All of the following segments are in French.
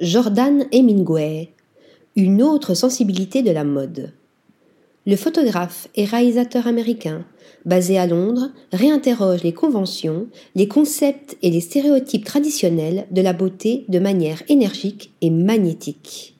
Jordan Hemingway, une autre sensibilité de la mode. Le photographe et réalisateur américain, basé à Londres, réinterroge les conventions, les concepts et les stéréotypes traditionnels de la beauté de manière énergique et magnétique.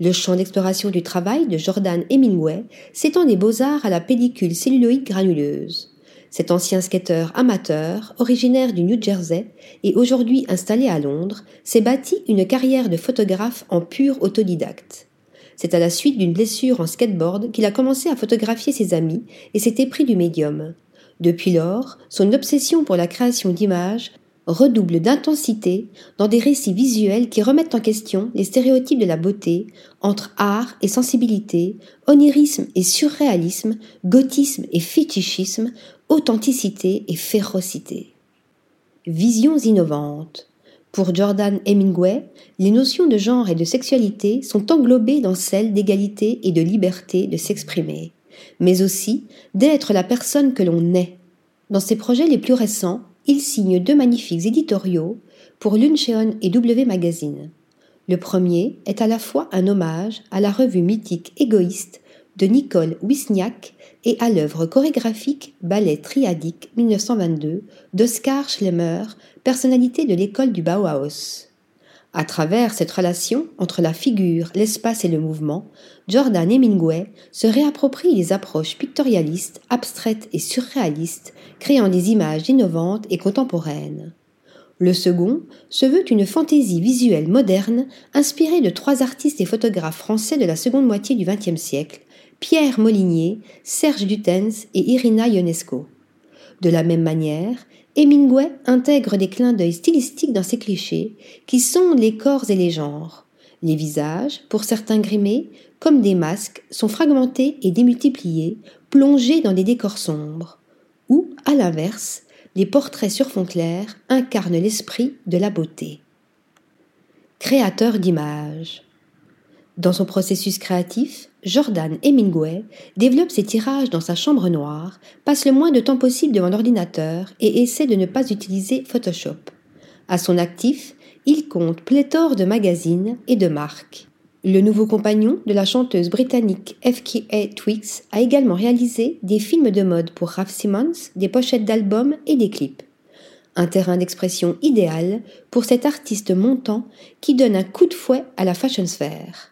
Le champ d'exploration du travail de Jordan Hemingway s'étend des beaux-arts à la pellicule celluloïde granuleuse. Cet ancien skateur amateur, originaire du New Jersey et aujourd'hui installé à Londres, s'est bâti une carrière de photographe en pur autodidacte. C'est à la suite d'une blessure en skateboard qu'il a commencé à photographier ses amis et s'est épris du médium. Depuis lors, son obsession pour la création d'images redouble d'intensité dans des récits visuels qui remettent en question les stéréotypes de la beauté entre art et sensibilité, onirisme et surréalisme, gothisme et fétichisme, authenticité et férocité. Visions innovantes. Pour Jordan Hemingway, les notions de genre et de sexualité sont englobées dans celles d'égalité et de liberté de s'exprimer, mais aussi d'être la personne que l'on est. Dans ses projets les plus récents, il signe deux magnifiques éditoriaux pour Luncheon et W Magazine. Le premier est à la fois un hommage à la revue mythique égoïste de Nicole Wisniak et à l'œuvre chorégraphique Ballet triadique 1922 d'Oskar Schlemmer, personnalité de l'école du Bauhaus. À travers cette relation entre la figure, l'espace et le mouvement, Jordan Hemingway se réapproprie les approches pictorialistes, abstraites et surréalistes, créant des images innovantes et contemporaines. Le second se veut une fantaisie visuelle moderne inspirée de trois artistes et photographes français de la seconde moitié du XXe siècle, Pierre Molinier, Serge Dutens et Irina Ionesco. De la même manière, Hemingway intègre des clins d'œil stylistiques dans ses clichés, qui sont les corps et les genres. Les visages, pour certains grimés, comme des masques, sont fragmentés et démultipliés, plongés dans des décors sombres. Ou, à l'inverse, les portraits sur fond clair incarnent l'esprit de la beauté. Créateur d'images. Dans son processus créatif, Jordan Hemingway développe ses tirages dans sa chambre noire, passe le moins de temps possible devant l'ordinateur et essaie de ne pas utiliser Photoshop. À son actif, il compte pléthore de magazines et de marques. Le nouveau compagnon de la chanteuse britannique FKA Twigs a également réalisé des films de mode pour Ralph Simmons, des pochettes d'albums et des clips. Un terrain d'expression idéal pour cet artiste montant qui donne un coup de fouet à la fashion sphère.